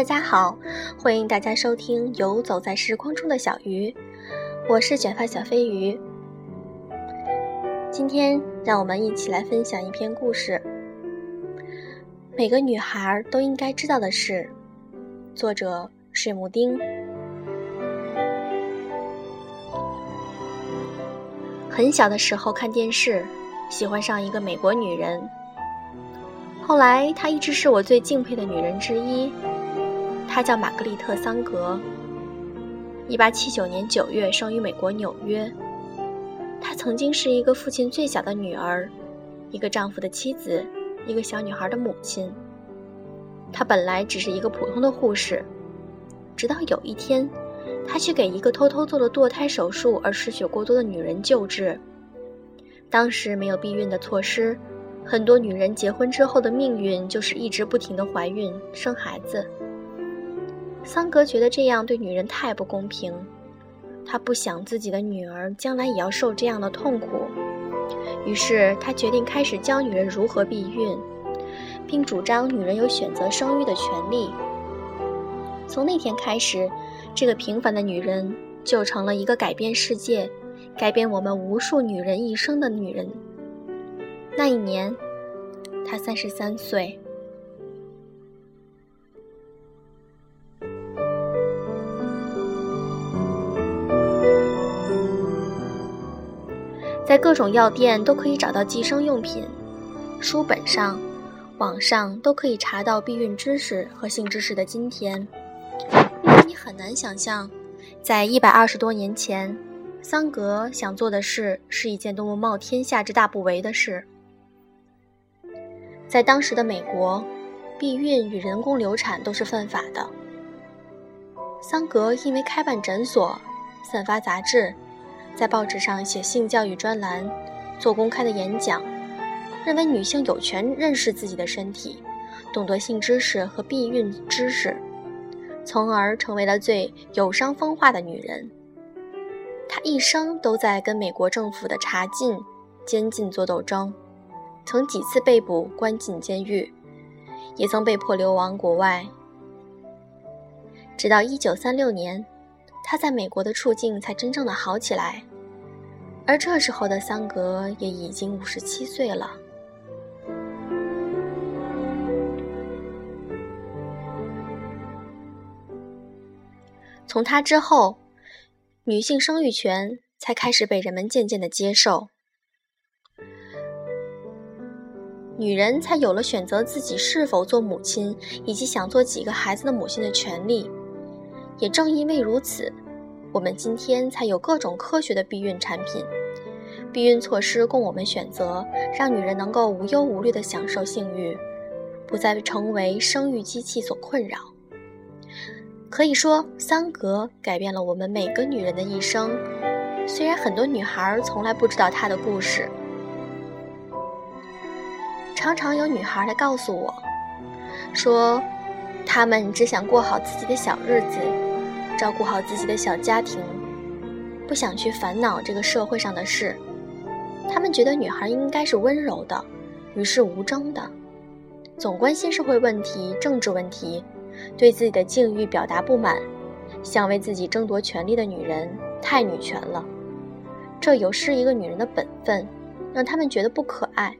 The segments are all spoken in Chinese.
大家好，欢迎大家收听《游走在时光中的小鱼》，我是卷发小飞鱼。今天让我们一起来分享一篇故事，每个女孩都应该知道的事。作者：水木丁。很小的时候看电视，喜欢上一个美国女人，后来她一直是我最敬佩的女人之一。她叫玛格丽特·桑格。一八七九年九月生于美国纽约。她曾经是一个父亲最小的女儿，一个丈夫的妻子，一个小女孩的母亲。她本来只是一个普通的护士，直到有一天，她去给一个偷偷做了堕胎手术而失血过多的女人救治。当时没有避孕的措施，很多女人结婚之后的命运就是一直不停的怀孕生孩子。桑格觉得这样对女人太不公平，他不想自己的女儿将来也要受这样的痛苦，于是他决定开始教女人如何避孕，并主张女人有选择生育的权利。从那天开始，这个平凡的女人就成了一个改变世界、改变我们无数女人一生的女人。那一年，她三十三岁。在各种药店都可以找到计生用品，书本上、网上都可以查到避孕知识和性知识的今天，你很难想象，在一百二十多年前，桑格想做的事是一件多么冒天下之大不韪的事。在当时的美国，避孕与人工流产都是犯法的。桑格因为开办诊所、散发杂志。在报纸上写性教育专栏，做公开的演讲，认为女性有权认识自己的身体，懂得性知识和避孕知识，从而成为了最有伤风化的女人。她一生都在跟美国政府的查禁、监禁做斗争，曾几次被捕关进监狱，也曾被迫流亡国外。直到1936年。他在美国的处境才真正的好起来，而这时候的桑格也已经五十七岁了。从他之后，女性生育权才开始被人们渐渐的接受，女人才有了选择自己是否做母亲，以及想做几个孩子的母亲的权利。也正因为如此，我们今天才有各种科学的避孕产品、避孕措施供我们选择，让女人能够无忧无虑地享受性欲，不再成为生育机器所困扰。可以说，桑格改变了我们每个女人的一生。虽然很多女孩从来不知道她的故事，常常有女孩来告诉我，说她们只想过好自己的小日子。照顾好自己的小家庭，不想去烦恼这个社会上的事。他们觉得女孩应该是温柔的，与世无争的，总关心社会问题、政治问题，对自己的境遇表达不满，想为自己争夺权利的女人太女权了。这有失一个女人的本分，让他们觉得不可爱。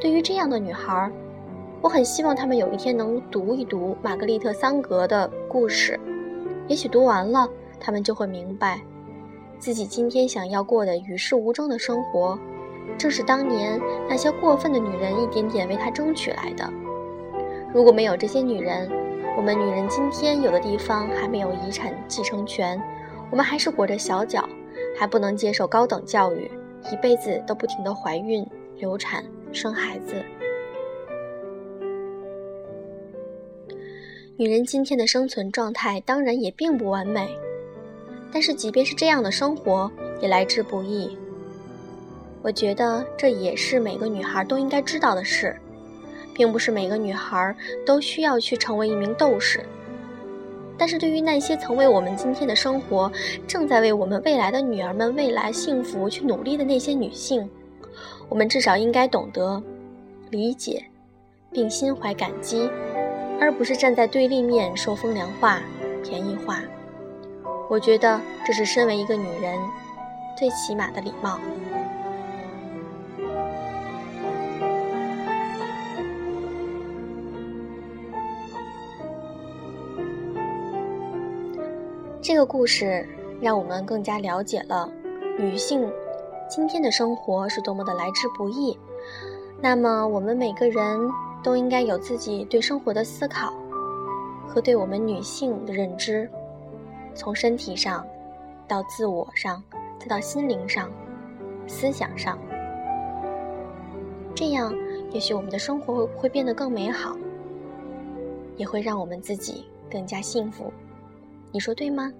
对于这样的女孩，我很希望她们有一天能读一读玛格丽特·桑格的故事。也许读完了，他们就会明白，自己今天想要过的与世无争的生活，正是当年那些过分的女人一点点为他争取来的。如果没有这些女人，我们女人今天有的地方还没有遗产继承权，我们还是裹着小脚，还不能接受高等教育，一辈子都不停的怀孕、流产、生孩子。女人今天的生存状态当然也并不完美，但是即便是这样的生活也来之不易。我觉得这也是每个女孩都应该知道的事，并不是每个女孩都需要去成为一名斗士。但是对于那些曾为我们今天的生活，正在为我们未来的女儿们未来幸福去努力的那些女性，我们至少应该懂得理解，并心怀感激。而不是站在对立面说风凉话、便宜话。我觉得这是身为一个女人最起码的礼貌。这个故事让我们更加了解了女性今天的生活是多么的来之不易。那么，我们每个人都应该有自己对生活的思考和对我们女性的认知。从身体上，到自我上，再到心灵上、思想上，这样也许我们的生活会变得更美好，也会让我们自己更加幸福。你说对吗？